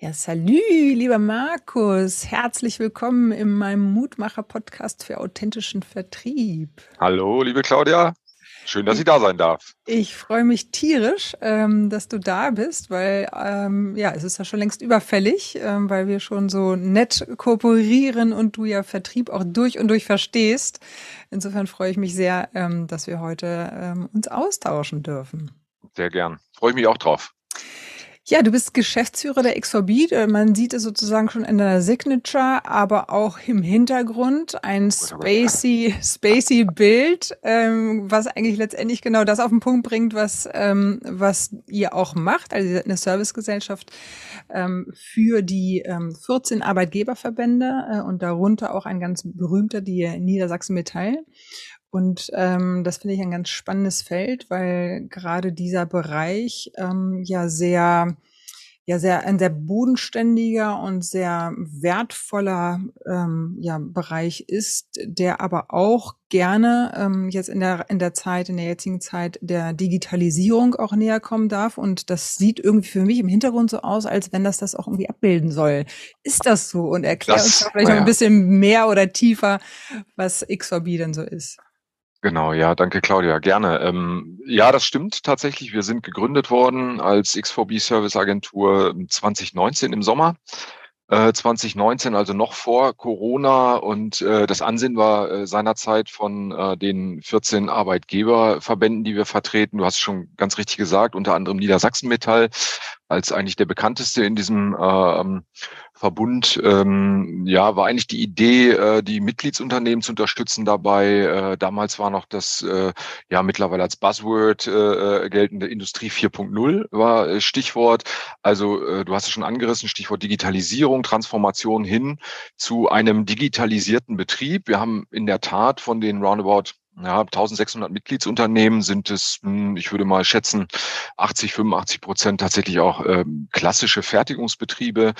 Ja, salü, lieber Markus. Herzlich willkommen in meinem Mutmacher-Podcast für authentischen Vertrieb. Hallo, liebe Claudia. Schön, dass ich da sein darf. Ich freue mich tierisch, ähm, dass du da bist, weil ähm, ja, es ist ja schon längst überfällig, ähm, weil wir schon so nett kooperieren und du ja Vertrieb auch durch und durch verstehst. Insofern freue ich mich sehr, ähm, dass wir heute ähm, uns austauschen dürfen. Sehr gern. Freue ich mich auch drauf. Ja, du bist Geschäftsführer der X4Beat. Äh, man sieht es sozusagen schon in deiner Signature, aber auch im Hintergrund ein spacey, spacey Bild, ähm, was eigentlich letztendlich genau das auf den Punkt bringt, was, ähm, was ihr auch macht. Also ihr seid eine Servicegesellschaft ähm, für die ähm, 14 Arbeitgeberverbände äh, und darunter auch ein ganz berühmter, die Niedersachsen Metall. Und ähm, das finde ich ein ganz spannendes Feld, weil gerade dieser Bereich ähm, ja sehr, ja sehr ein sehr bodenständiger und sehr wertvoller ähm, ja, Bereich ist, der aber auch gerne ähm, jetzt in der in der Zeit in der jetzigen Zeit der Digitalisierung auch näher kommen darf. Und das sieht irgendwie für mich im Hintergrund so aus, als wenn das das auch irgendwie abbilden soll. Ist das so? Und erklär das, uns vielleicht ja. noch ein bisschen mehr oder tiefer, was XVB denn so ist. Genau, ja, danke Claudia, gerne. Ähm, ja, das stimmt tatsächlich. Wir sind gegründet worden als X4B Service Agentur 2019 im Sommer. 2019, äh, also noch vor Corona. Und äh, das Ansinnen war äh, seinerzeit von äh, den 14 Arbeitgeberverbänden, die wir vertreten. Du hast schon ganz richtig gesagt, unter anderem Niedersachsen Metall als eigentlich der bekannteste in diesem äh, Verbund, ähm, ja, war eigentlich die Idee, äh, die Mitgliedsunternehmen zu unterstützen dabei. Äh, damals war noch das, äh, ja, mittlerweile als Buzzword äh, äh geltende Industrie 4.0 war äh, Stichwort. Also äh, du hast es schon angerissen, Stichwort Digitalisierung, Transformation hin zu einem digitalisierten Betrieb. Wir haben in der Tat von den roundabout ja, 1600 Mitgliedsunternehmen sind es, hm, ich würde mal schätzen, 80, 85 Prozent tatsächlich auch ähm, klassische Fertigungsbetriebe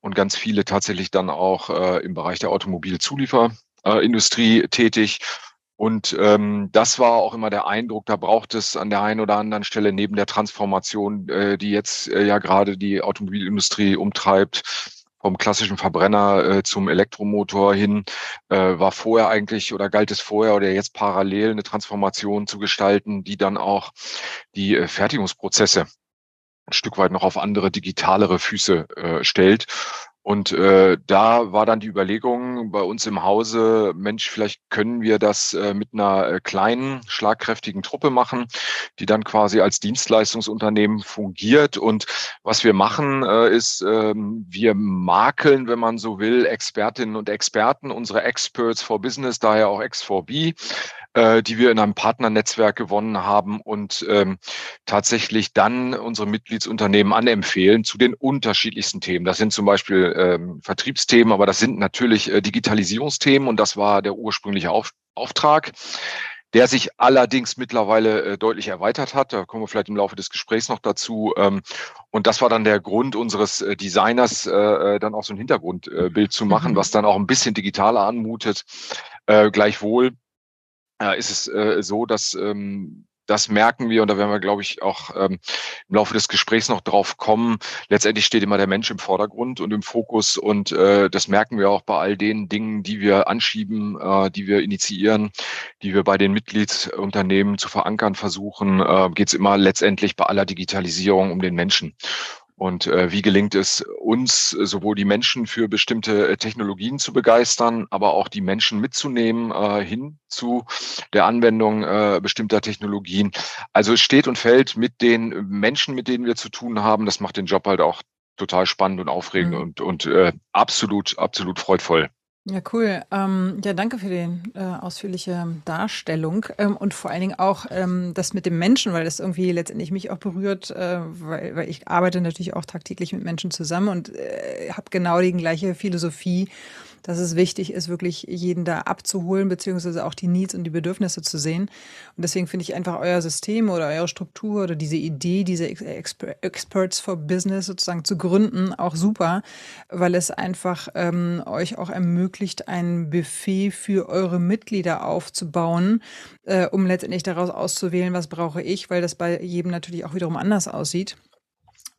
und ganz viele tatsächlich dann auch äh, im Bereich der Automobilzulieferindustrie äh, tätig. Und ähm, das war auch immer der Eindruck, da braucht es an der einen oder anderen Stelle neben der Transformation, äh, die jetzt äh, ja gerade die Automobilindustrie umtreibt, vom klassischen Verbrenner äh, zum Elektromotor hin, äh, war vorher eigentlich oder galt es vorher oder jetzt parallel eine Transformation zu gestalten, die dann auch die äh, Fertigungsprozesse ein Stück weit noch auf andere digitalere Füße äh, stellt. Und äh, da war dann die Überlegung bei uns im Hause, Mensch, vielleicht können wir das äh, mit einer äh, kleinen, schlagkräftigen Truppe machen, die dann quasi als Dienstleistungsunternehmen fungiert. Und was wir machen, äh, ist, äh, wir makeln, wenn man so will, Expertinnen und Experten, unsere Experts for Business, daher auch X4B, äh, die wir in einem Partnernetzwerk gewonnen haben und ähm, tatsächlich dann unsere Mitgliedsunternehmen anempfehlen zu den unterschiedlichsten Themen. Das sind zum Beispiel ähm, Vertriebsthemen, aber das sind natürlich äh, Digitalisierungsthemen und das war der ursprüngliche Auf Auftrag der sich allerdings mittlerweile äh, deutlich erweitert hat. Da kommen wir vielleicht im Laufe des Gesprächs noch dazu. Ähm, und das war dann der Grund unseres äh, Designers, äh, dann auch so ein Hintergrundbild zu machen, mhm. was dann auch ein bisschen digitaler anmutet. Gleichwohl ist es äh, so, dass ähm, das merken wir und da werden wir, glaube ich, auch ähm, im Laufe des Gesprächs noch drauf kommen. Letztendlich steht immer der Mensch im Vordergrund und im Fokus und äh, das merken wir auch bei all den Dingen, die wir anschieben, äh, die wir initiieren, die wir bei den Mitgliedsunternehmen zu verankern versuchen, äh, geht es immer letztendlich bei aller Digitalisierung um den Menschen. Und äh, wie gelingt es uns, sowohl die Menschen für bestimmte äh, Technologien zu begeistern, aber auch die Menschen mitzunehmen äh, hin zu der Anwendung äh, bestimmter Technologien. Also es steht und fällt mit den Menschen, mit denen wir zu tun haben. Das macht den Job halt auch total spannend und aufregend mhm. und, und äh, absolut, absolut freudvoll. Ja, cool. Ähm, ja, danke für die äh, ausführliche Darstellung ähm, und vor allen Dingen auch ähm, das mit dem Menschen, weil das irgendwie letztendlich mich auch berührt, äh, weil, weil ich arbeite natürlich auch tagtäglich mit Menschen zusammen und äh, habe genau die gleiche Philosophie dass es wichtig ist, wirklich jeden da abzuholen, beziehungsweise auch die Needs und die Bedürfnisse zu sehen. Und deswegen finde ich einfach euer System oder eure Struktur oder diese Idee, diese Experts for Business sozusagen zu gründen, auch super, weil es einfach ähm, euch auch ermöglicht, ein Buffet für eure Mitglieder aufzubauen, äh, um letztendlich daraus auszuwählen, was brauche ich, weil das bei jedem natürlich auch wiederum anders aussieht.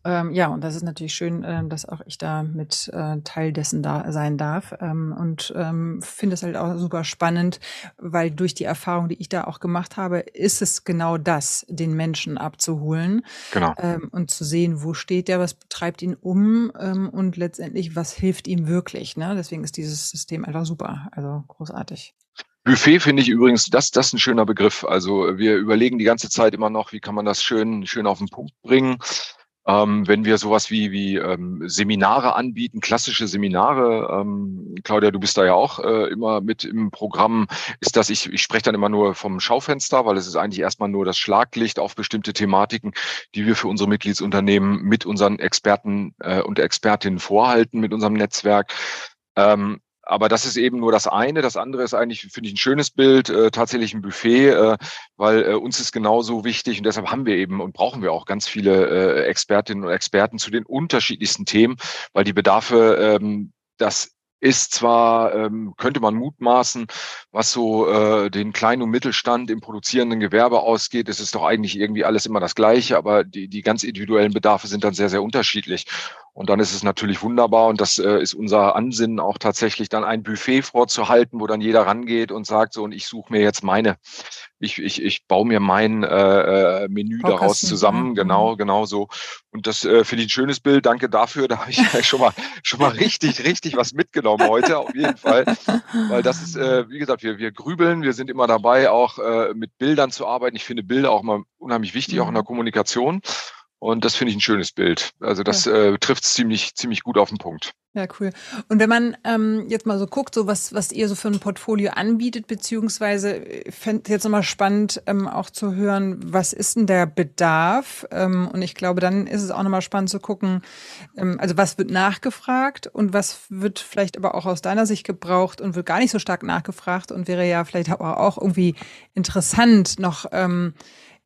Ähm, ja, und das ist natürlich schön, äh, dass auch ich da mit äh, Teil dessen da sein darf. Ähm, und ähm, finde es halt auch super spannend, weil durch die Erfahrung, die ich da auch gemacht habe, ist es genau das, den Menschen abzuholen Genau. ähm, und zu sehen, wo steht der, was treibt ihn um ähm, und letztendlich, was hilft ihm wirklich. Ne? Deswegen ist dieses System einfach super, also großartig. Buffet finde ich übrigens, das, das ist ein schöner Begriff. Also wir überlegen die ganze Zeit immer noch, wie kann man das schön, schön auf den Punkt bringen. Ähm, wenn wir sowas wie, wie ähm, Seminare anbieten, klassische Seminare, ähm, Claudia, du bist da ja auch äh, immer mit im Programm, ist das, ich, ich spreche dann immer nur vom Schaufenster, weil es ist eigentlich erstmal nur das Schlaglicht auf bestimmte Thematiken, die wir für unsere Mitgliedsunternehmen mit unseren Experten äh, und Expertinnen vorhalten, mit unserem Netzwerk. Ähm, aber das ist eben nur das eine. Das andere ist eigentlich, finde ich, ein schönes Bild, äh, tatsächlich ein Buffet, äh, weil äh, uns ist genauso wichtig und deshalb haben wir eben und brauchen wir auch ganz viele äh, Expertinnen und Experten zu den unterschiedlichsten Themen, weil die Bedarfe, ähm, das ist zwar, ähm, könnte man mutmaßen, was so äh, den kleinen und Mittelstand im produzierenden Gewerbe ausgeht, es ist doch eigentlich irgendwie alles immer das Gleiche, aber die, die ganz individuellen Bedarfe sind dann sehr, sehr unterschiedlich. Und dann ist es natürlich wunderbar und das äh, ist unser Ansinnen auch tatsächlich dann ein Buffet vorzuhalten, wo dann jeder rangeht und sagt so und ich suche mir jetzt meine, ich, ich, ich baue mir mein äh, äh Menü daraus zusammen, genau, mhm. genau so. Und das äh, finde ich ein schönes Bild. Danke dafür. Da habe ich schon mal schon mal richtig, richtig was mitgenommen heute, auf jeden Fall. Weil das ist, äh, wie gesagt, wir, wir grübeln, wir sind immer dabei, auch äh, mit Bildern zu arbeiten. Ich finde Bilder auch mal unheimlich wichtig, auch in der mhm. Kommunikation. Und das finde ich ein schönes Bild. Also das ja. äh, trifft ziemlich, ziemlich gut auf den Punkt. Ja, cool. Und wenn man ähm, jetzt mal so guckt, so was, was ihr so für ein Portfolio anbietet, beziehungsweise äh, fände es jetzt nochmal spannend, ähm, auch zu hören, was ist denn der Bedarf? Ähm, und ich glaube, dann ist es auch nochmal spannend zu gucken, ähm, also was wird nachgefragt und was wird vielleicht aber auch aus deiner Sicht gebraucht und wird gar nicht so stark nachgefragt und wäre ja vielleicht aber auch irgendwie interessant, noch ähm,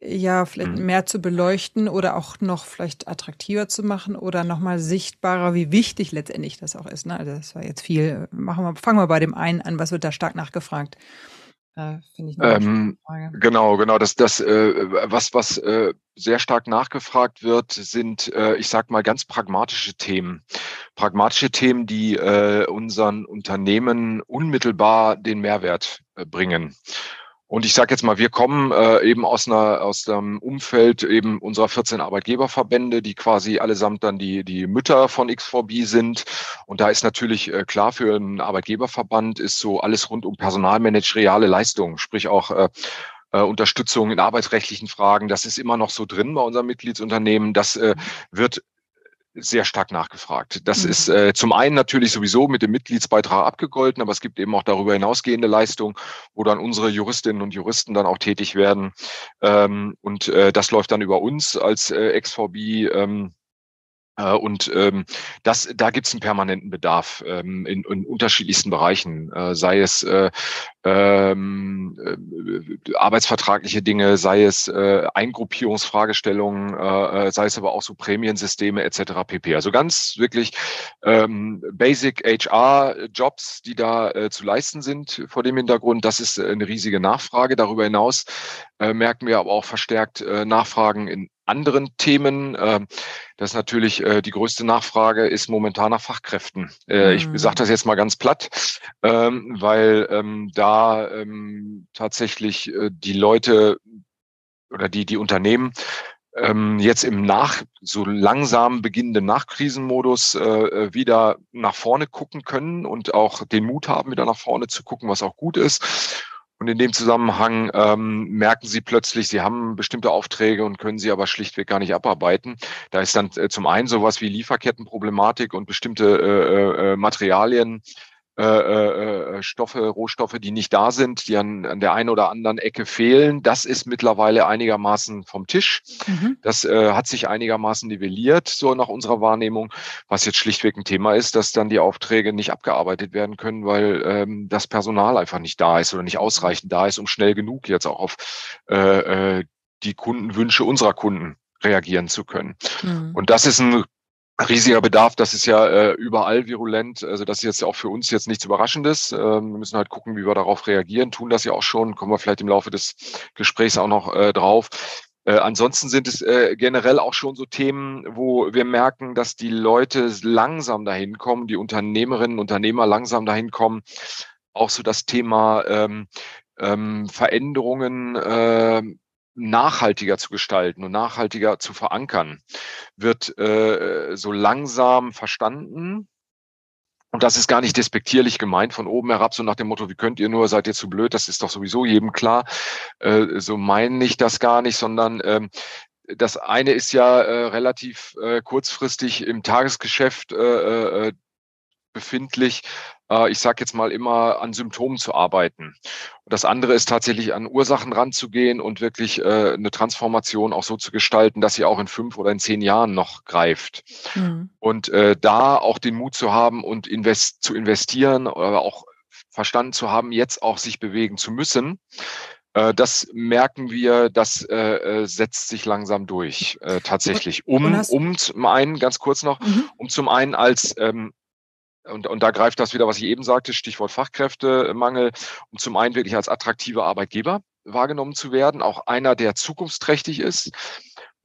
ja vielleicht mhm. mehr zu beleuchten oder auch noch vielleicht attraktiver zu machen oder nochmal sichtbarer, wie wichtig letztendlich das auch ist. Ne? Also das war jetzt viel. Machen wir, fangen wir bei dem einen an, was wird da stark nachgefragt? Äh, Finde ich eine ähm, Frage. Genau, genau. Das, das, äh, was, was äh, sehr stark nachgefragt wird, sind, äh, ich sag mal, ganz pragmatische Themen. Pragmatische Themen, die äh, unseren Unternehmen unmittelbar den Mehrwert äh, bringen. Und ich sage jetzt mal, wir kommen äh, eben aus einer aus dem Umfeld eben unserer 14 Arbeitgeberverbände, die quasi allesamt dann die die Mütter von X4B sind. Und da ist natürlich äh, klar für einen Arbeitgeberverband ist so alles rund um personalmanageriale Leistungen, sprich auch äh, äh, Unterstützung in arbeitsrechtlichen Fragen. Das ist immer noch so drin bei unserem Mitgliedsunternehmen. Das äh, wird sehr stark nachgefragt. Das mhm. ist äh, zum einen natürlich sowieso mit dem Mitgliedsbeitrag abgegolten, aber es gibt eben auch darüber hinausgehende Leistungen, wo dann unsere Juristinnen und Juristen dann auch tätig werden. Ähm, und äh, das läuft dann über uns als äh, XVB. Ähm, äh, und ähm, das, da gibt es einen permanenten Bedarf ähm, in, in unterschiedlichsten Bereichen, äh, sei es äh, ähm, äh, arbeitsvertragliche Dinge, sei es äh, Eingruppierungsfragestellungen, äh, äh sei es aber auch so Prämiensysteme etc. pp. Also ganz wirklich ähm, Basic HR-Jobs, die da äh, zu leisten sind vor dem Hintergrund. Das ist eine riesige Nachfrage. Darüber hinaus äh, merken wir aber auch verstärkt äh, Nachfragen in anderen Themen. Äh, das ist natürlich äh, die größte Nachfrage ist momentan nach Fachkräften. Äh, mhm. Ich sage das jetzt mal ganz platt, ähm, weil ähm, da ähm, tatsächlich äh, die Leute oder die die Unternehmen ähm, jetzt im nach so langsam beginnenden Nachkrisenmodus äh, wieder nach vorne gucken können und auch den Mut haben, wieder nach vorne zu gucken, was auch gut ist. Und in dem Zusammenhang ähm, merken sie plötzlich, sie haben bestimmte Aufträge und können sie aber schlichtweg gar nicht abarbeiten. Da ist dann äh, zum einen sowas wie Lieferkettenproblematik und bestimmte äh, äh, Materialien äh, äh, äh, Stoffe, Rohstoffe, die nicht da sind, die an, an der einen oder anderen Ecke fehlen. Das ist mittlerweile einigermaßen vom Tisch. Mhm. Das äh, hat sich einigermaßen nivelliert, so nach unserer Wahrnehmung, was jetzt schlichtweg ein Thema ist, dass dann die Aufträge nicht abgearbeitet werden können, weil ähm, das Personal einfach nicht da ist oder nicht ausreichend da ist, um schnell genug jetzt auch auf äh, äh die Kundenwünsche unserer Kunden reagieren zu können. Mhm. Und das ist ein riesiger Bedarf, das ist ja äh, überall virulent. Also das ist jetzt auch für uns jetzt nichts Überraschendes. Ähm, wir müssen halt gucken, wie wir darauf reagieren, tun das ja auch schon, kommen wir vielleicht im Laufe des Gesprächs auch noch äh, drauf. Äh, ansonsten sind es äh, generell auch schon so Themen, wo wir merken, dass die Leute langsam dahin kommen, die Unternehmerinnen, Unternehmer langsam dahin kommen, auch so das Thema ähm, ähm, Veränderungen äh, nachhaltiger zu gestalten und nachhaltiger zu verankern, wird äh, so langsam verstanden. Und das ist gar nicht despektierlich gemeint von oben herab, so nach dem Motto, wie könnt ihr nur, seid ihr zu blöd, das ist doch sowieso jedem klar. Äh, so meine ich das gar nicht, sondern ähm, das eine ist ja äh, relativ kurzfristig im Tagesgeschäft befindlich, äh, ich sage jetzt mal immer, an Symptomen zu arbeiten. Und das andere ist tatsächlich an Ursachen ranzugehen und wirklich äh, eine Transformation auch so zu gestalten, dass sie auch in fünf oder in zehn Jahren noch greift. Mhm. Und äh, da auch den Mut zu haben und invest zu investieren, aber auch verstanden zu haben, jetzt auch sich bewegen zu müssen. Das merken wir, das setzt sich langsam durch, tatsächlich. Um, um zum einen, ganz kurz noch, mhm. um zum einen als ähm, und, und da greift das wieder, was ich eben sagte, Stichwort Fachkräftemangel, um zum einen wirklich als attraktiver Arbeitgeber wahrgenommen zu werden, auch einer, der zukunftsträchtig ist,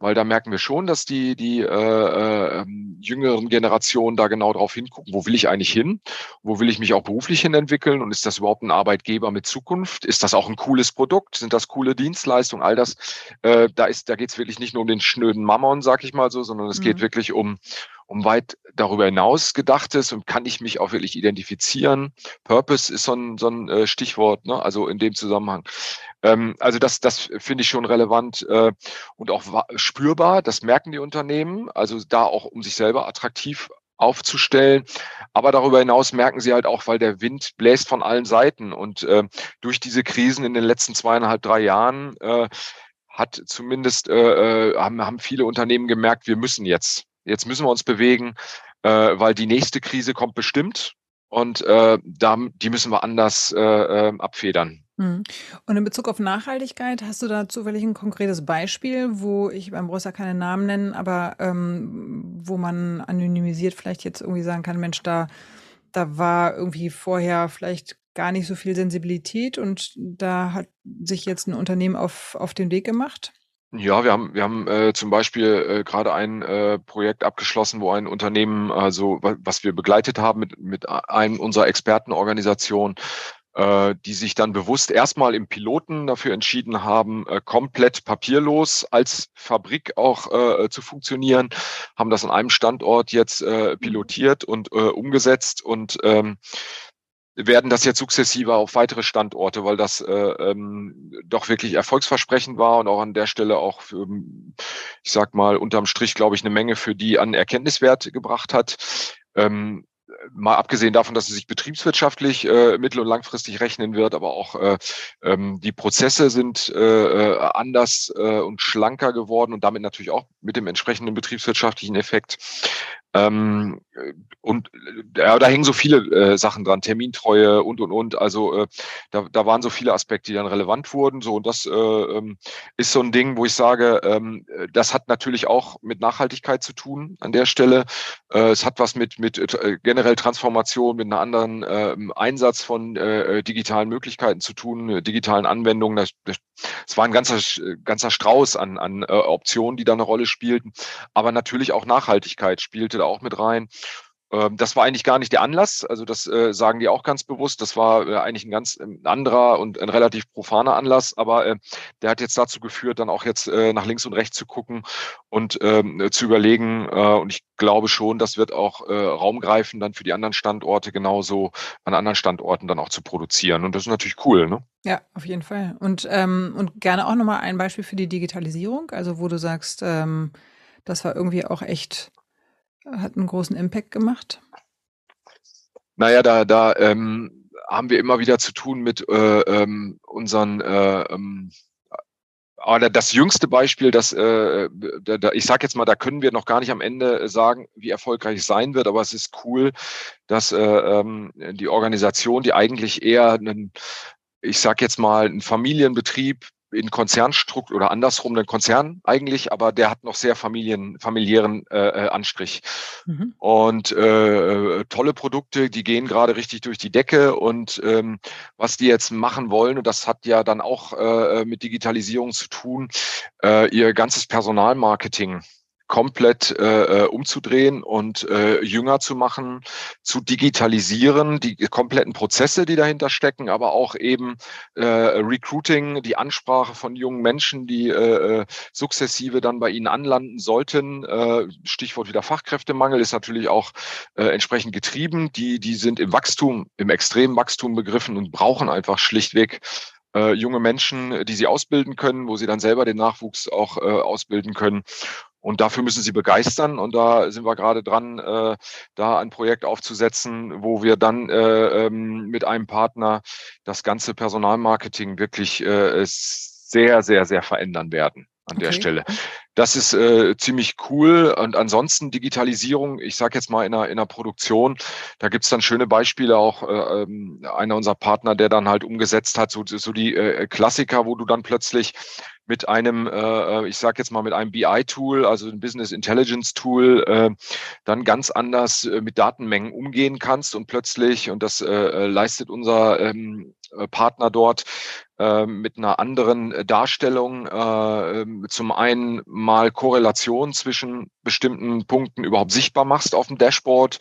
weil da merken wir schon, dass die, die äh, äh, jüngeren Generationen da genau drauf hingucken, wo will ich eigentlich hin, wo will ich mich auch beruflich hin entwickeln? Und ist das überhaupt ein Arbeitgeber mit Zukunft, ist das auch ein cooles Produkt, sind das coole Dienstleistungen, all das, äh, da ist, da geht es wirklich nicht nur um den schnöden Mammon, sag ich mal so, sondern es mhm. geht wirklich um, um weit darüber hinaus gedachtes und kann ich mich auch wirklich identifizieren. Purpose ist so ein, so ein äh, Stichwort, ne? also in dem Zusammenhang. Ähm, also das, das finde ich schon relevant äh, und auch spürbar. Das merken die Unternehmen. Also da auch, um sich selber attraktiv aufzustellen. Aber darüber hinaus merken sie halt auch, weil der Wind bläst von allen Seiten. Und äh, durch diese Krisen in den letzten zweieinhalb, drei Jahren äh, hat zumindest äh, äh haben, haben viele Unternehmen gemerkt, wir müssen jetzt Jetzt müssen wir uns bewegen, äh, weil die nächste Krise kommt bestimmt und äh, da, die müssen wir anders äh, äh, abfedern. Hm. Und in Bezug auf Nachhaltigkeit, hast du da zufällig ein konkretes Beispiel, wo ich beim ja keine Namen nennen, aber ähm, wo man anonymisiert vielleicht jetzt irgendwie sagen kann, Mensch, da, da war irgendwie vorher vielleicht gar nicht so viel Sensibilität und da hat sich jetzt ein Unternehmen auf, auf den Weg gemacht? Ja, wir haben, wir haben äh, zum Beispiel äh, gerade ein äh, Projekt abgeschlossen, wo ein Unternehmen, also was wir begleitet haben mit, mit einem unserer Expertenorganisationen, äh, die sich dann bewusst erstmal im Piloten dafür entschieden haben, äh, komplett papierlos als Fabrik auch äh, zu funktionieren, haben das an einem Standort jetzt äh, pilotiert und äh, umgesetzt und ähm, werden das jetzt sukzessive auf weitere Standorte, weil das äh, ähm, doch wirklich erfolgsversprechend war und auch an der Stelle auch, für, ich sag mal, unterm Strich, glaube ich, eine Menge für die an Erkenntniswert gebracht hat. Ähm, mal abgesehen davon, dass es sich betriebswirtschaftlich äh, mittel- und langfristig rechnen wird, aber auch äh, ähm, die Prozesse sind äh, äh anders äh, und schlanker geworden und damit natürlich auch mit dem entsprechenden betriebswirtschaftlichen Effekt. Ähm, und ja, da hängen so viele äh, Sachen dran, Termintreue und und und. Also äh, da, da waren so viele Aspekte, die dann relevant wurden. So und das äh, ähm, ist so ein Ding, wo ich sage, ähm, das hat natürlich auch mit Nachhaltigkeit zu tun an der Stelle. Äh, es hat was mit mit äh, generell Transformation, mit einer anderen äh, Einsatz von äh, digitalen Möglichkeiten zu tun, äh, digitalen Anwendungen. Das, das, es war ein ganzer ganzer Strauß an an äh, Optionen, die da eine Rolle spielten, aber natürlich auch Nachhaltigkeit spielte auch mit rein. Ähm, das war eigentlich gar nicht der Anlass, also das äh, sagen die auch ganz bewusst. Das war äh, eigentlich ein ganz äh, anderer und ein relativ profaner Anlass, aber äh, der hat jetzt dazu geführt, dann auch jetzt äh, nach links und rechts zu gucken und ähm, zu überlegen. Äh, und ich glaube schon, das wird auch Raum greifen, dann für die anderen Standorte genauso an anderen Standorten dann auch zu produzieren. Und das ist natürlich cool, ne? Ja, auf jeden Fall. Und, ähm, und gerne auch nochmal ein Beispiel für die Digitalisierung, also wo du sagst, ähm, das war irgendwie auch echt hat einen großen Impact gemacht? Naja, da, da ähm, haben wir immer wieder zu tun mit äh, ähm, unseren äh, ähm, aber das jüngste Beispiel, das äh, da, ich sage jetzt mal, da können wir noch gar nicht am Ende sagen, wie erfolgreich es sein wird, aber es ist cool, dass äh, ähm, die Organisation, die eigentlich eher einen, ich sage jetzt mal, ein Familienbetrieb in Konzernstruktur oder andersrum ein Konzern eigentlich, aber der hat noch sehr familien, familiären äh, äh, Anstrich. Mhm. Und äh, tolle Produkte, die gehen gerade richtig durch die Decke und ähm, was die jetzt machen wollen, und das hat ja dann auch äh, mit Digitalisierung zu tun, äh, ihr ganzes Personalmarketing komplett äh, äh, umzudrehen und äh, jünger zu machen, zu digitalisieren, die kompletten Prozesse, die dahinter stecken, aber auch eben äh, Recruiting, die Ansprache von jungen Menschen, die äh, äh, sukzessive dann bei ihnen anlanden sollten. Äh, Stichwort wieder Fachkräftemangel ist natürlich auch äh, entsprechend getrieben. Die, die sind im Wachstum, im extremen Wachstum begriffen und brauchen einfach schlichtweg äh, junge Menschen, die sie ausbilden können, wo sie dann selber den Nachwuchs auch äh, ausbilden können. Und dafür müssen sie begeistern. Und da sind wir gerade dran, äh, da ein Projekt aufzusetzen, wo wir dann äh, ähm, mit einem Partner das ganze Personalmarketing wirklich äh, sehr, sehr, sehr verändern werden an okay. der Stelle. Das ist äh, ziemlich cool. Und ansonsten Digitalisierung, ich sage jetzt mal in einer, in einer Produktion, da gibt's dann schöne Beispiele, auch äh, ähm, einer unserer Partner, der dann halt umgesetzt hat, so, so die äh, Klassiker, wo du dann plötzlich mit einem, äh, äh ich sage jetzt mal mit einem BI-Tool, also ein Business Intelligence-Tool, äh, dann ganz anders äh, mit Datenmengen umgehen kannst und plötzlich, und das äh, äh leistet unser ähm, äh, Partner dort, äh, mit einer anderen Darstellung, äh, ähm, zum einen mal Korrelation zwischen bestimmten Punkten überhaupt sichtbar machst auf dem Dashboard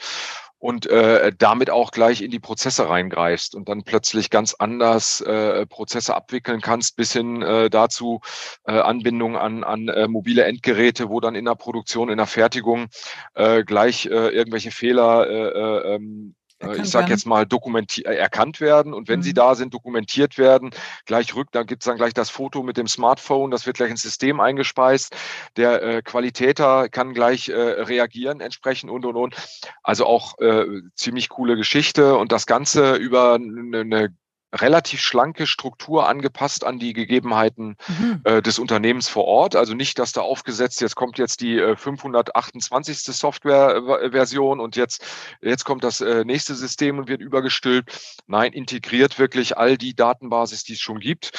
und äh, damit auch gleich in die Prozesse reingreifst und dann plötzlich ganz anders äh, Prozesse abwickeln kannst, bis hin äh, dazu äh, Anbindung an, an äh, mobile Endgeräte, wo dann in der Produktion, in der Fertigung äh, gleich äh, irgendwelche Fehler äh, äh ähm, äh, ich sage jetzt mal, äh, erkannt werden und wenn mhm. sie da sind, dokumentiert werden, gleich rück, dann gibt's dann gleich das Foto mit dem Smartphone, das wird gleich ins System eingespeist. Der äh, Qualitäter kann gleich äh, reagieren entsprechend und und und. Also auch äh, ziemlich coole Geschichte und das Ganze über eine, eine relativ schlanke Struktur angepasst an die Gegebenheiten mhm. äh, des Unternehmens vor Ort. Also nicht, dass da aufgesetzt, jetzt kommt jetzt die äh, 528. Softwareversion und jetzt, jetzt kommt das äh, nächste System und wird übergestülpt. Nein, integriert wirklich all die Datenbasis, die es schon gibt.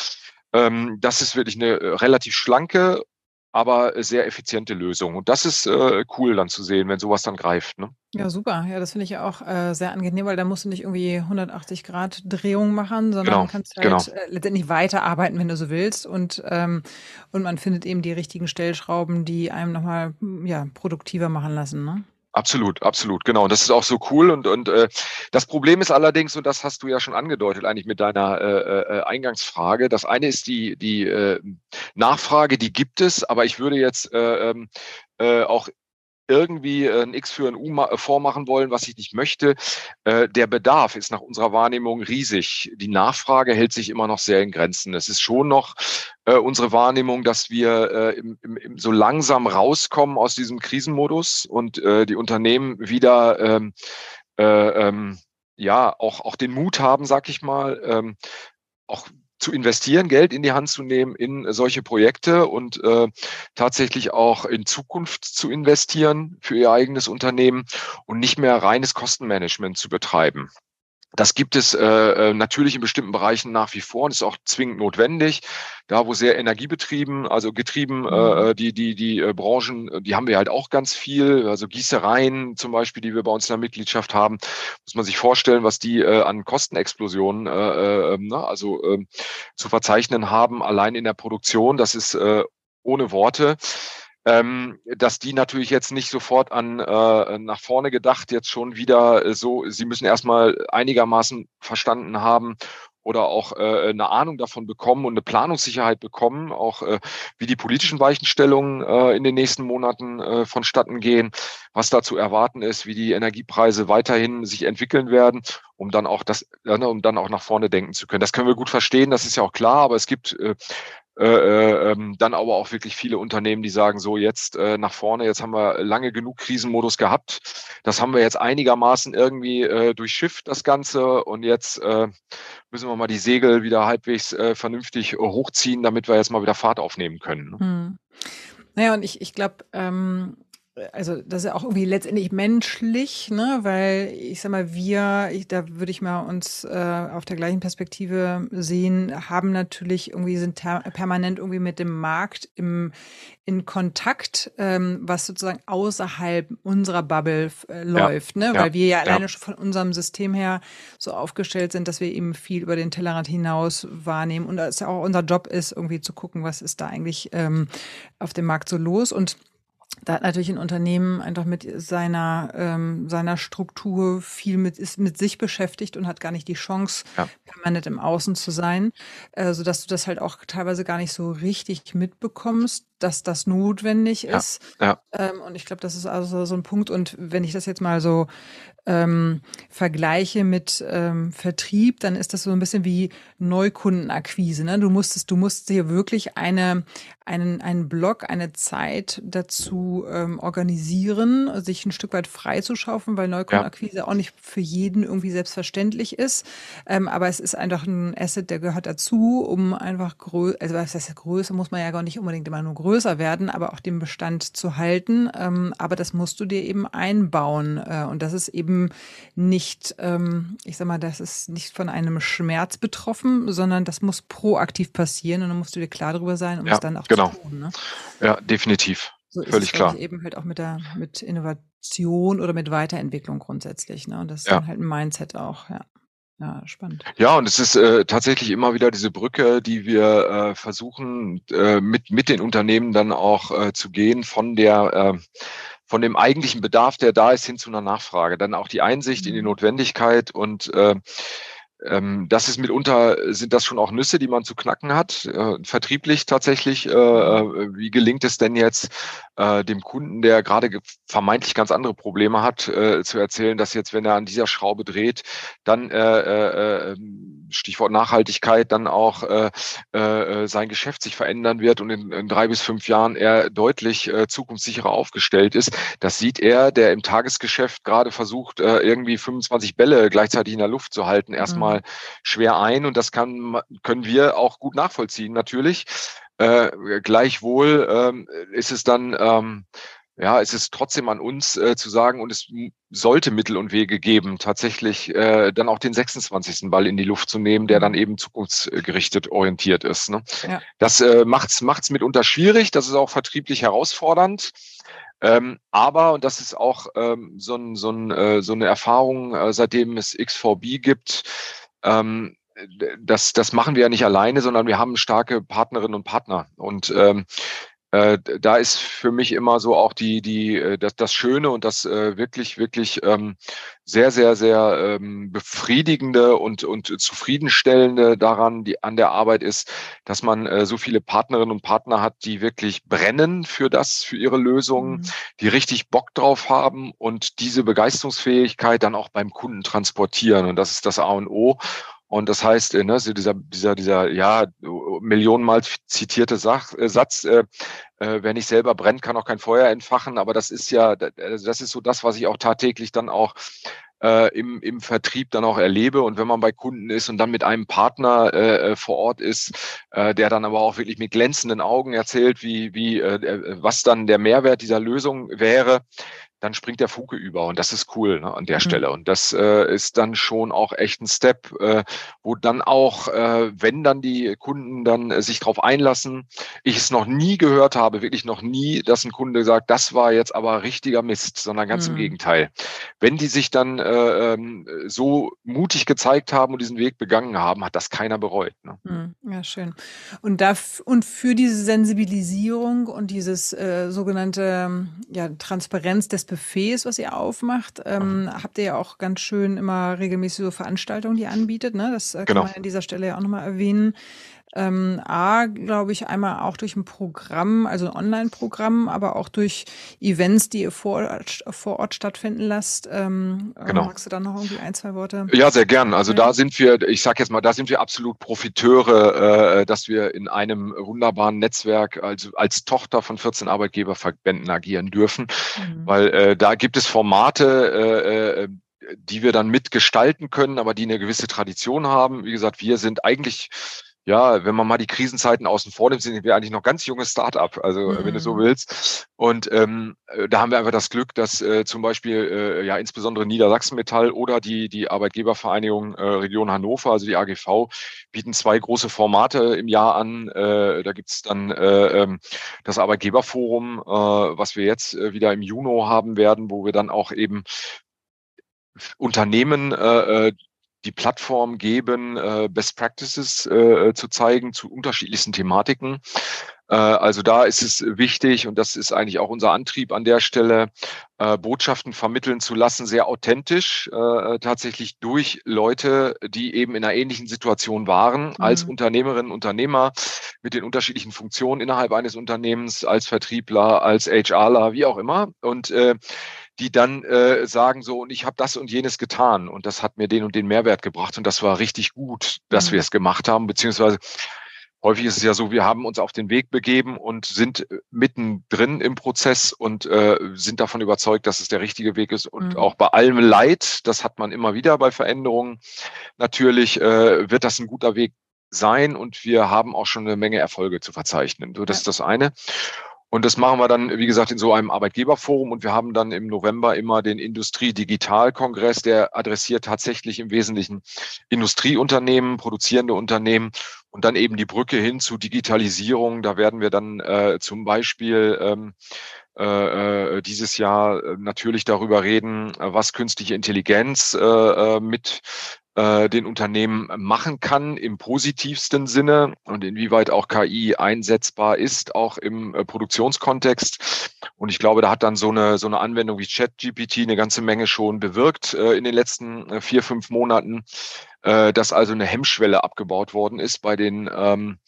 Ähm, das ist wirklich eine äh, relativ schlanke aber sehr effiziente Lösung. Und das ist äh, cool dann zu sehen, wenn sowas dann greift. Ne? Ja, super. Ja, das finde ich auch äh, sehr angenehm, weil da musst du nicht irgendwie 180 Grad Drehung machen, sondern genau, kannst halt genau. äh, letztendlich weiterarbeiten, wenn du so willst. Und, ähm, und man findet eben die richtigen Stellschrauben, die einem nochmal ja, produktiver machen lassen. Ne? Absolut, absolut, genau. Und das ist auch so cool. Und, und äh, das Problem ist allerdings, und das hast du ja schon angedeutet, eigentlich mit deiner äh, äh, Eingangsfrage. Das eine ist die, die äh, Nachfrage, die gibt es, aber ich würde jetzt äh, ähm, äh, auch irgendwie äh, ein X für ein U äh, vormachen wollen, was ich nicht möchte. Äh, der Bedarf ist nach unserer Wahrnehmung riesig. Die Nachfrage hält sich immer noch sehr in Grenzen. Es ist schon noch unsere Wahrnehmung, dass wir so langsam rauskommen aus diesem Krisenmodus und die Unternehmen wieder ähm, äh, ähm, ja auch auch den Mut haben, sag ich mal, ähm, auch zu investieren, Geld in die Hand zu nehmen in solche Projekte und äh, tatsächlich auch in Zukunft zu investieren für ihr eigenes Unternehmen und nicht mehr reines Kostenmanagement zu betreiben. Das gibt es äh, äh, natürlich in bestimmten Bereichen nach wie vor und ist auch zwingend notwendig. Da, wo sehr energiebetrieben, also getrieben, äh, mhm. äh, die, die, die äh, Branchen, die haben wir halt auch ganz viel. Also Gießereien zum Beispiel, die wir bei uns in der Mitgliedschaft haben, muss man sich vorstellen, was die äh, an Kostenexplosionen, äh, äh, ähm, na, ne, also äh, zu verzeichnen haben, allein in der Produktion. Das ist äh, ohne Worte ähm, dass die natürlich jetzt nicht sofort an äh, nach vorne gedacht jetzt schon wieder äh, so, sie müssen erstmal einigermaßen verstanden haben oder auch äh, eine Ahnung davon bekommen und eine Planungssicherheit bekommen, auch äh, wie die politischen Weichenstellungen äh, in den nächsten Monaten äh, vonstatten gehen, was da zu erwarten ist, wie die Energiepreise weiterhin sich entwickeln werden, um dann auch das, äh, um dann auch nach vorne denken zu können. Das können wir gut verstehen, das ist ja auch klar, aber es gibt äh, äh, äh, ähm, dann aber auch wirklich viele Unternehmen, die sagen, so jetzt äh, nach vorne, jetzt haben wir lange genug Krisenmodus gehabt. Das haben wir jetzt einigermaßen irgendwie äh, durchschifft, das Ganze. Und jetzt äh, müssen wir mal die Segel wieder halbwegs äh, vernünftig hochziehen, damit wir jetzt mal wieder Fahrt aufnehmen können. Ne? Hm. Naja, und ich, ich glaube, ähm, also das ist ja auch irgendwie letztendlich menschlich, ne? Weil ich sag mal, wir, ich, da würde ich mal uns äh, auf der gleichen Perspektive sehen, haben natürlich irgendwie sind permanent irgendwie mit dem Markt im in Kontakt, ähm, was sozusagen außerhalb unserer Bubble äh, läuft, ja, ne? Weil wir ja, ja. alleine schon von unserem System her so aufgestellt sind, dass wir eben viel über den Tellerrand hinaus wahrnehmen. Und es ja auch unser Job ist, irgendwie zu gucken, was ist da eigentlich ähm, auf dem Markt so los. Und da hat natürlich ein Unternehmen einfach mit seiner, ähm, seiner Struktur viel mit, ist mit sich beschäftigt und hat gar nicht die Chance, ja. permanent im Außen zu sein, äh, sodass du das halt auch teilweise gar nicht so richtig mitbekommst, dass das notwendig ist. Ja. Ja. Ähm, und ich glaube, das ist also so ein Punkt. Und wenn ich das jetzt mal so ähm, vergleiche mit ähm, Vertrieb, dann ist das so ein bisschen wie Neukundenakquise. Ne? Du musstest, du musst dir wirklich eine, einen, einen Block, eine Zeit dazu ähm, organisieren, sich ein Stück weit freizuschaufen, weil Neukundenakquise ja. auch nicht für jeden irgendwie selbstverständlich ist. Ähm, aber es ist einfach ein Asset, der gehört dazu, um einfach größer, also was heißt größer, muss man ja gar nicht unbedingt immer nur größer werden, aber auch den Bestand zu halten. Ähm, aber das musst du dir eben einbauen. Äh, und das ist eben nicht, ähm, ich sag mal, das ist nicht von einem Schmerz betroffen, sondern das muss proaktiv passieren und dann musst du dir klar darüber sein, um ja, es dann auch genau. zu tun. Ne? Ja, definitiv. So Völlig es, klar. eben halt auch mit der mit Innovation oder mit Weiterentwicklung grundsätzlich. Ne? Und das ist ja. dann halt ein Mindset auch, ja. Ja, spannend. Ja, und es ist äh, tatsächlich immer wieder diese Brücke, die wir äh, versuchen, äh, mit, mit den Unternehmen dann auch äh, zu gehen von der äh, von dem eigentlichen Bedarf, der da ist, hin zu einer Nachfrage. Dann auch die Einsicht in die mhm. Notwendigkeit und äh, ähm, das ist mitunter, sind das schon auch Nüsse, die man zu knacken hat, äh, vertrieblich tatsächlich. Äh, äh, wie gelingt es denn jetzt, äh, dem Kunden, der gerade vermeintlich ganz andere Probleme hat, äh, zu erzählen, dass jetzt, wenn er an dieser Schraube dreht, dann äh, äh, ähm, Stichwort Nachhaltigkeit, dann auch äh, äh, sein Geschäft sich verändern wird und in, in drei bis fünf Jahren er deutlich äh, zukunftssicherer aufgestellt ist. Das sieht er, der im Tagesgeschäft gerade versucht, äh, irgendwie 25 Bälle gleichzeitig in der Luft zu halten, erstmal mhm. schwer ein. Und das kann, können wir auch gut nachvollziehen, natürlich. Äh, gleichwohl ähm, ist es dann, ähm, ja, es ist trotzdem an uns äh, zu sagen, und es sollte Mittel und Wege geben, tatsächlich äh, dann auch den 26. Ball in die Luft zu nehmen, der dann mhm. eben zukunftsgerichtet orientiert ist. Ne? Ja. Das äh, macht's macht's mitunter schwierig, das ist auch vertrieblich herausfordernd. Ähm, aber, und das ist auch ähm, so, ein, so, ein, äh, so eine Erfahrung, äh, seitdem es XVB gibt, ähm, das, das machen wir ja nicht alleine, sondern wir haben starke Partnerinnen und Partner. Und ähm, äh, da ist für mich immer so auch die, die, äh, das, das Schöne und das äh, wirklich, wirklich ähm, sehr, sehr, sehr ähm, befriedigende und, und zufriedenstellende daran, die an der Arbeit ist, dass man äh, so viele Partnerinnen und Partner hat, die wirklich brennen für das, für ihre Lösungen, mhm. die richtig Bock drauf haben und diese Begeisterungsfähigkeit dann auch beim Kunden transportieren. Und das ist das A und O. Und das heißt, äh, ne, dieser, dieser, dieser, ja, millionenmal zitierte Sach, äh, Satz, äh, äh, wer nicht selber brennt, kann auch kein Feuer entfachen. Aber das ist ja, also das ist so das, was ich auch tagtäglich dann auch äh, im, im Vertrieb dann auch erlebe. Und wenn man bei Kunden ist und dann mit einem Partner äh, äh vor Ort ist, äh, der dann aber auch wirklich mit glänzenden Augen erzählt, wie, wie äh, was dann der Mehrwert dieser Lösung wäre, dann springt der Funke über und das ist cool ne, an der mhm. Stelle. Und das äh, ist dann schon auch echt ein Step, äh, wo dann auch, äh, wenn dann die Kunden dann äh, sich darauf einlassen, ich es noch nie gehört habe, wirklich noch nie, dass ein Kunde sagt, das war jetzt aber richtiger Mist, sondern ganz mhm. im Gegenteil. Wenn die sich dann äh, ähm, so mutig gezeigt haben und diesen Weg begangen haben, hat das keiner bereut. Ne? Mhm. Ja, schön. Und, da, und für diese Sensibilisierung und dieses äh, sogenannte ja, Transparenz des Buffets, was ihr aufmacht, ähm, habt ihr ja auch ganz schön immer regelmäßig so Veranstaltungen, die ihr anbietet. Ne? Das äh, kann genau. man an dieser Stelle ja auch nochmal erwähnen. Ähm, A, glaube ich, einmal auch durch ein Programm, also ein Online-Programm, aber auch durch Events, die ihr vor, vor Ort stattfinden lasst. Ähm, genau. Magst du da noch irgendwie ein, zwei Worte? Ja, sehr gern. Also da sind wir, ich sage jetzt mal, da sind wir absolut Profiteure, äh, dass wir in einem wunderbaren Netzwerk also als Tochter von 14 Arbeitgeberverbänden agieren dürfen, mhm. weil äh, da gibt es Formate, äh, äh, die wir dann mitgestalten können, aber die eine gewisse Tradition haben. Wie gesagt, wir sind eigentlich ja, wenn man mal die Krisenzeiten außen vor nimmt, sind wir eigentlich noch ganz junges Start-up, also mhm. wenn du so mhm. willst. Und ähm, äh, da haben wir einfach das Glück, dass äh, zum Beispiel äh, ja insbesondere Niedersachsen Metall oder die, die Arbeitgebervereinigung äh, Region Hannover, also die AGV, bieten zwei große Formate im Jahr an. Äh, da gibt's dann äh, ähm, das Arbeitgeberforum, äh, was wir jetzt äh, wieder im Juni haben werden, wo wir dann auch eben Unternehmen äh, die Plattform geben, äh, Best Practices äh, zu zeigen zu unterschiedlichsten Thematiken. Äh, also da ist es wichtig und das ist eigentlich auch unser Antrieb an der Stelle, äh, Botschaften vermitteln zu lassen, sehr authentisch, äh, tatsächlich durch Leute, die eben in einer ähnlichen Situation waren, mhm. als Unternehmerinnen, Unternehmer mit den unterschiedlichen Funktionen innerhalb eines Unternehmens, als Vertriebler, als HRler, wie auch immer. Und äh, die dann äh, sagen so, und ich habe das und jenes getan und das hat mir den und den Mehrwert gebracht und das war richtig gut, dass mhm. wir es gemacht haben, beziehungsweise häufig ist es ja so, wir haben uns auf den Weg begeben und sind äh, mittendrin im Prozess und äh, sind davon überzeugt, dass es der richtige Weg ist. Und mhm. auch bei allem Leid, das hat man immer wieder bei Veränderungen, natürlich äh, wird das ein guter Weg sein und wir haben auch schon eine Menge Erfolge zu verzeichnen. So, das ja. ist das eine. Und das machen wir dann, wie gesagt, in so einem Arbeitgeberforum. Und wir haben dann im November immer den Industrie-Digital-Kongress, der adressiert tatsächlich im Wesentlichen Industrieunternehmen, produzierende Unternehmen und dann eben die Brücke hin zu Digitalisierung. Da werden wir dann äh, zum Beispiel ähm, äh, äh dieses Jahr äh, natürlich darüber reden, was künstliche Intelligenz äh, äh mit äh, den Unternehmen machen kann im positivsten Sinne und inwieweit auch KI einsetzbar ist, auch im äh, Produktionskontext. Und ich glaube, da hat dann so eine, so eine Anwendung wie ChatGPT eine ganze Menge schon bewirkt äh, in den letzten äh, vier, fünf Monaten, dass also eine Hemmschwelle abgebaut worden ist bei den ähm,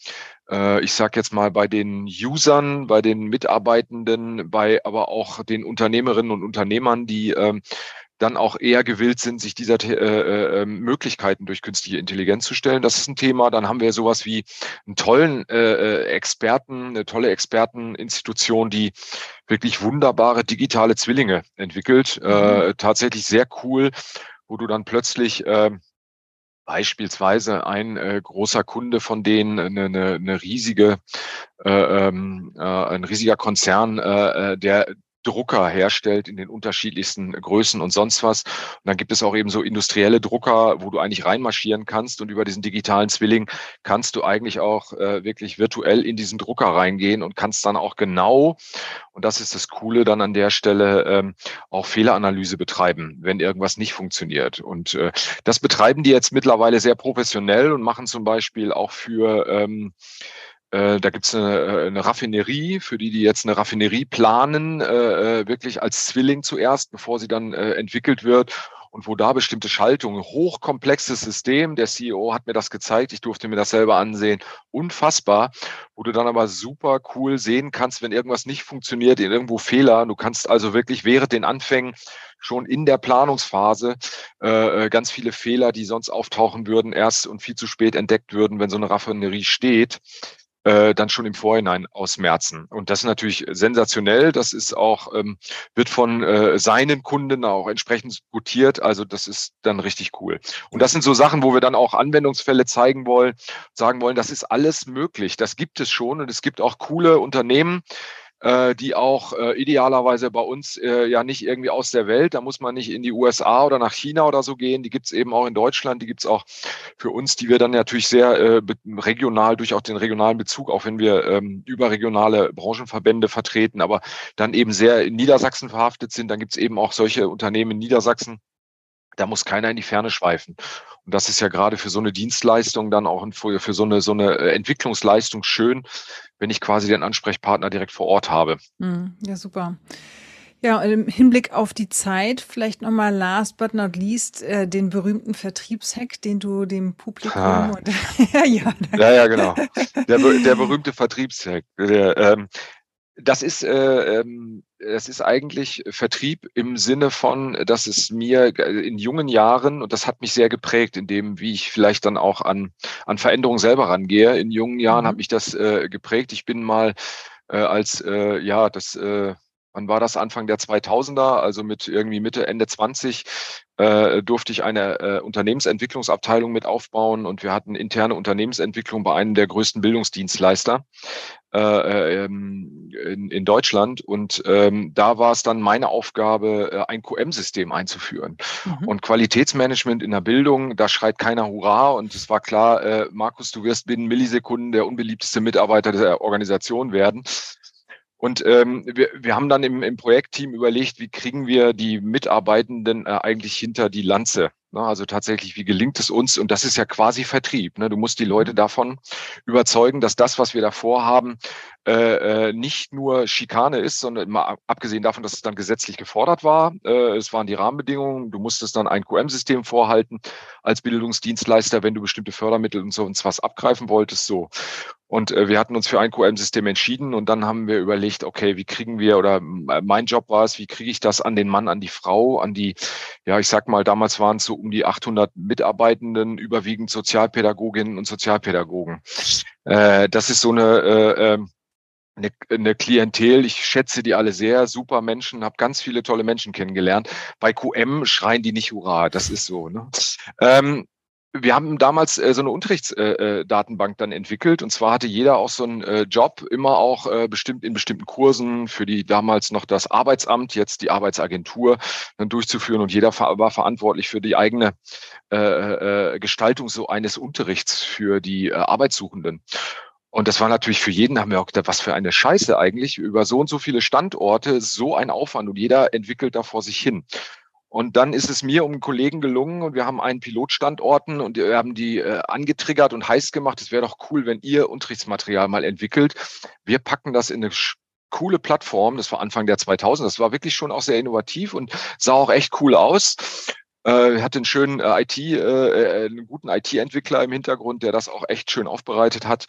äh, ich sage jetzt mal bei den Usern, bei den Mitarbeitenden, bei aber auch den Unternehmerinnen und Unternehmern, die ähm, dann auch eher gewillt sind, sich dieser äh, äh, ähm, Möglichkeiten durch künstliche Intelligenz zu stellen. Das ist ein Thema. Dann haben wir sowas wie einen tollen äh, äh Experten, eine tolle Experteninstitution, die wirklich wunderbare digitale Zwillinge entwickelt. Äh, mhm. tatsächlich sehr cool, wo du dann plötzlich äh, beispielsweise ein äh, großer Kunde von denen, eine, eine, eine riesige, äh, ähm, äh, ein riesiger Konzern, äh, äh der Drucker herstellt in den unterschiedlichsten Größen und sonst was. Und dann gibt es auch eben so industrielle Drucker, wo du eigentlich reinmarschieren kannst und über diesen digitalen Zwilling kannst du eigentlich auch äh, wirklich virtuell in diesen Drucker reingehen und kannst dann auch genau, und das ist das Coole dann an der Stelle, ähm, auch Fehleranalyse betreiben, wenn irgendwas nicht funktioniert. Und äh, das betreiben die jetzt mittlerweile sehr professionell und machen zum Beispiel auch für ähm, äh, da gibt's eine, äh, eine Raffinerie, für die, die jetzt eine Raffinerie planen, äh, äh, wirklich als Zwilling zuerst, bevor sie dann äh, entwickelt wird. Und wo da bestimmte Schaltungen, hochkomplexes System, der CEO hat mir das gezeigt, ich durfte mir das selber ansehen, unfassbar, wo du dann aber super cool sehen kannst, wenn irgendwas nicht funktioniert, irgendwo Fehler. Du kannst also wirklich während den Anfängen schon in der Planungsphase äh, ganz viele Fehler, die sonst auftauchen würden, erst und viel zu spät entdeckt würden, wenn so eine Raffinerie steht, äh, dann schon im Vorhinein ausmerzen. Und das ist natürlich sensationell. Das ist auch, ähm, wird von äh, seinen Kunden auch entsprechend gutiert. Also das ist dann richtig cool. Und das sind so Sachen, wo wir dann auch Anwendungsfälle zeigen wollen, sagen wollen, das ist alles möglich. Das gibt es schon. Und es gibt auch coole Unternehmen, äh, die auch äh, idealerweise bei uns äh, ja nicht irgendwie aus der Welt, da muss man nicht in die USA oder nach China oder so gehen, die gibt's eben auch in Deutschland, die gibt's auch für uns, die wir dann natürlich sehr äh, regional durch auch den regionalen Bezug, auch wenn wir ähm, überregionale Branchenverbände vertreten, aber dann eben sehr in Niedersachsen verhaftet sind, dann gibt's eben auch solche Unternehmen in Niedersachsen, da muss keiner in die Ferne schweifen. Und das ist ja gerade für so eine Dienstleistung dann auch für, für so eine, so eine äh, Entwicklungsleistung schön, wenn ich quasi den Ansprechpartner direkt vor Ort habe. Hm, ja, super. Ja, im Hinblick auf die Zeit, vielleicht nochmal last but not least äh, den berühmten Vertriebshack, den du dem Publikum ah. und, ja, ja, ja, ja, genau. Der, der berühmte Vertriebshack. Der, ähm, das ist, äh, ähm, das ist eigentlich Vertrieb im Sinne von, dass es mir in jungen Jahren, und das hat mich sehr geprägt, in dem, wie ich vielleicht dann auch an, an Veränderungen selber rangehe. In jungen Jahren mhm. hat mich das äh, geprägt. Ich bin mal äh, als, äh, ja, das, äh, wann war das Anfang der 2000er, also mit irgendwie Mitte, Ende 20, äh, durfte ich eine äh, Unternehmensentwicklungsabteilung mit aufbauen und wir hatten interne Unternehmensentwicklung bei einem der größten Bildungsdienstleister äh, ähm, in, in Deutschland. Und ähm, da war es dann meine Aufgabe, äh, ein QM-System einzuführen. Mhm. Und Qualitätsmanagement in der Bildung, da schreit keiner Hurra. Und es war klar, äh, Markus, du wirst binnen Millisekunden der unbeliebteste Mitarbeiter der Organisation werden. Und ähm, wir, wir haben dann im, im Projektteam überlegt, wie kriegen wir die Mitarbeitenden äh, eigentlich hinter die Lanze. Ne? Also tatsächlich, wie gelingt es uns? Und das ist ja quasi Vertrieb. Ne? Du musst die Leute mhm. davon überzeugen, dass das, was wir da vorhaben, äh, äh, nicht nur Schikane ist, sondern mal abgesehen davon, dass es dann gesetzlich gefordert war. Äh, es waren die Rahmenbedingungen. Du musstest dann ein QM-System vorhalten als Bildungsdienstleister, wenn du bestimmte Fördermittel und so uns was abgreifen wolltest. So. Und äh, wir hatten uns für ein QM-System entschieden und dann haben wir überlegt, okay, wie kriegen wir, oder mein Job war es, wie kriege ich das an den Mann, an die Frau, an die, ja, ich sag mal, damals waren es so um die 800 Mitarbeitenden, überwiegend Sozialpädagoginnen und Sozialpädagogen. Äh, das ist so eine, äh, ähm, eine, eine Klientel, ich schätze die alle sehr, super Menschen, habe ganz viele tolle Menschen kennengelernt. Bei QM schreien die nicht Hurra, das ist so. Ne? Ähm, wir haben damals äh, so eine Unterrichtsdatenbank äh, äh dann entwickelt und zwar hatte jeder auch so einen äh, Job, immer auch äh, bestimmt in bestimmten Kursen für die damals noch das Arbeitsamt, jetzt die Arbeitsagentur dann durchzuführen und jeder war verantwortlich für die eigene äh, äh, Gestaltung so eines Unterrichts für die äh, Arbeitssuchenden. Und das war natürlich für jeden, haben wir auch gedacht, was für eine Scheiße eigentlich, über so und so viele Standorte, so ein Aufwand und jeder entwickelt da vor sich hin. Und dann ist es mir um einen Kollegen gelungen und wir haben einen Pilotstandorten und wir haben die äh, angetriggert und heiß gemacht. Es wäre doch cool, wenn ihr Unterrichtsmaterial mal entwickelt. Wir packen das in eine coole Plattform. Das war Anfang der 2000. Das war wirklich schon auch sehr innovativ und sah auch echt cool aus. Äh, hatte einen schönen äh, IT, äh, äh, einen guten IT-Entwickler im Hintergrund, der das auch echt schön aufbereitet hat.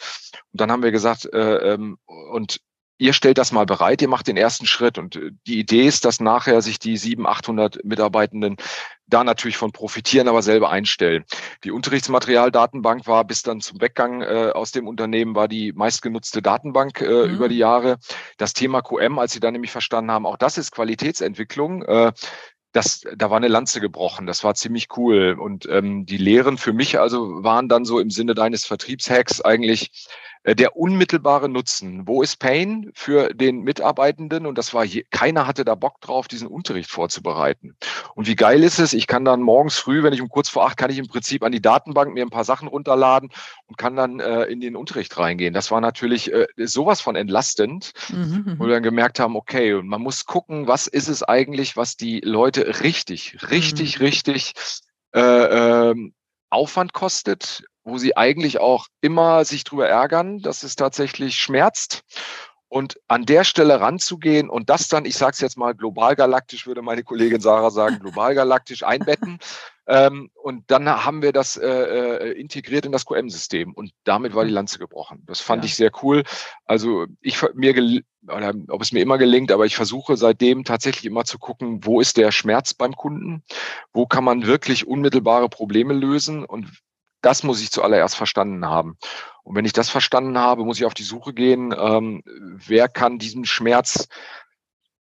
Und dann haben wir gesagt, äh, ähm, und ihr stellt das mal bereit, ihr macht den ersten Schritt. Und äh, die Idee ist, dass nachher sich die 700, 800 Mitarbeitenden da natürlich von profitieren, aber selber einstellen. Die Unterrichtsmaterialdatenbank war bis dann zum Weggang äh, aus dem Unternehmen, war die meistgenutzte Datenbank äh, mhm. über die Jahre. Das Thema QM, als sie dann nämlich verstanden haben, auch das ist Qualitätsentwicklung. Äh, das, da war eine Lanze gebrochen. Das war ziemlich cool. Und ähm, die Lehren für mich also waren dann so im Sinne deines Vertriebshacks eigentlich der unmittelbare Nutzen. Wo ist Pain für den Mitarbeitenden? Und das war, je, keiner hatte da Bock drauf, diesen Unterricht vorzubereiten. Und wie geil ist es? Ich kann dann morgens früh, wenn ich um kurz vor acht, kann ich im Prinzip an die Datenbank mir ein paar Sachen runterladen und kann dann äh, in den Unterricht reingehen. Das war natürlich äh, sowas von entlastend, mhm, mhm. wo wir dann gemerkt haben, okay, und man muss gucken, was ist es eigentlich, was die Leute richtig, richtig, mhm. richtig äh, äh, Aufwand kostet, wo sie eigentlich auch immer sich drüber ärgern, dass es tatsächlich schmerzt. Und an der Stelle ranzugehen und das dann, ich sage es jetzt mal global galaktisch, würde meine Kollegin Sarah sagen, global galaktisch einbetten. ähm, und dann haben wir das äh, äh integriert in das QM-System und damit war die Lanze gebrochen. Das fand ja. ich sehr cool. Also ich mir oder ob es mir immer gelingt, aber ich versuche seitdem tatsächlich immer zu gucken, wo ist der Schmerz beim Kunden, wo kann man wirklich unmittelbare Probleme lösen und das muss ich zuallererst verstanden haben. Und wenn ich das verstanden habe, muss ich auf die Suche gehen, ähm, wer kann diesen Schmerz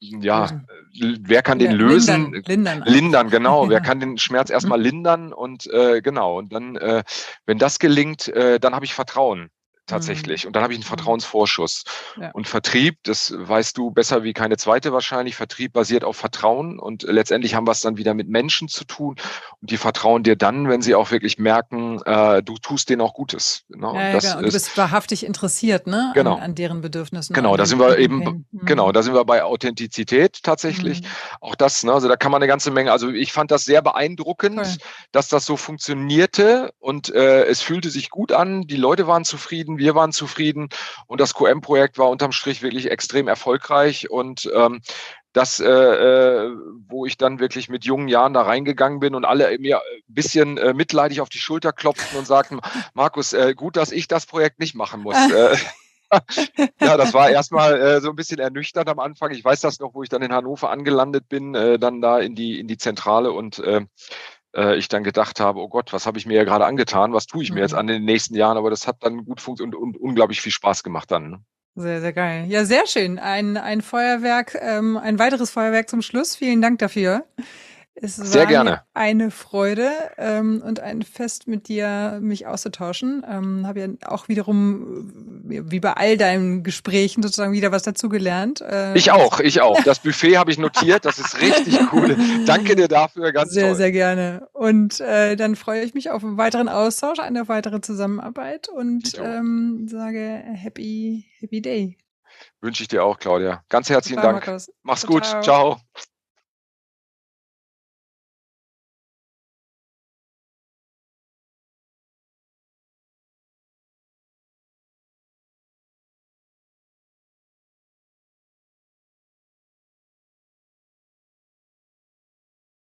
ja, wer kann den lösen? Lindern, lindern, lindern genau. Ja. Wer kann den Schmerz erstmal mhm. lindern und äh, genau. Und dann, äh, wenn das gelingt, äh, dann habe ich Vertrauen tatsächlich. Mhm. Und dann habe ich einen mhm. Vertrauensvorschuss. Ja. Und Vertrieb, das weißt du besser wie keine zweite wahrscheinlich, Vertrieb basiert auf Vertrauen und letztendlich haben wir es dann wieder mit Menschen zu tun und die vertrauen dir dann, wenn sie auch wirklich merken, äh, du tust denen auch Gutes. Ne? Ja, ja, genau. Und du bist wahrhaftig interessiert ne? genau. an, an deren Bedürfnissen. Genau, da sind wir eben, mhm. genau, da sind wir bei Authentizität tatsächlich. Mhm. Auch das, ne? also da kann man eine ganze Menge, also ich fand das sehr beeindruckend, cool. dass das so funktionierte und äh, es fühlte sich gut an, die Leute waren zufrieden, zufrieden, wir waren zufrieden und das QM-Projekt war unterm Strich wirklich extrem erfolgreich und ähm, das, äh, äh, wo ich dann wirklich mit jungen Jahren da reingegangen bin und alle mir ein bisschen äh, mitleidig auf die Schulter klopften und sagten, Markus, äh, gut, dass ich das Projekt nicht machen muss. Äh, ja, das war erstmal äh, so ein bisschen ernüchternd am Anfang. Ich weiß das noch, wo ich dann in Hannover angelandet bin, äh, dann da in die, in die Zentrale und äh, äh, ich dann gedacht habe, oh Gott, was habe ich mir ja gerade angetan, was tue ich mir jetzt mhm. an den nächsten Jahren, aber das hat dann gut funktioniert und, und unglaublich viel Spaß gemacht dann. Ne? Sehr, sehr geil. Ja, sehr schön. Ein, ein Feuerwerk, ähm, ein weiteres Feuerwerk zum Schluss. Vielen Dank dafür. Es Sehr war gerne. eine Freude ähm, und ein Fest mit dir, mich auszutauschen. Ähm, Habe ja auch wiederum, wie bei all deinen Gesprächen, sozusagen wieder was dazugelernt. Äh, ich auch, ich auch. Das Buffet habe ich notiert, das ist richtig cool. Danke dir dafür, ganz Sehr, toll. sehr gerne. Und äh, dann freue ich mich auf einen weiteren Austausch, eine weitere Zusammenarbeit und ähm, sage Happy, Happy Day. Wünsche ich dir auch, Claudia. Ganz herzlichen Dank. Markus. Mach's gut. Ciao. Ciao.